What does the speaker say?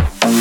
Bye.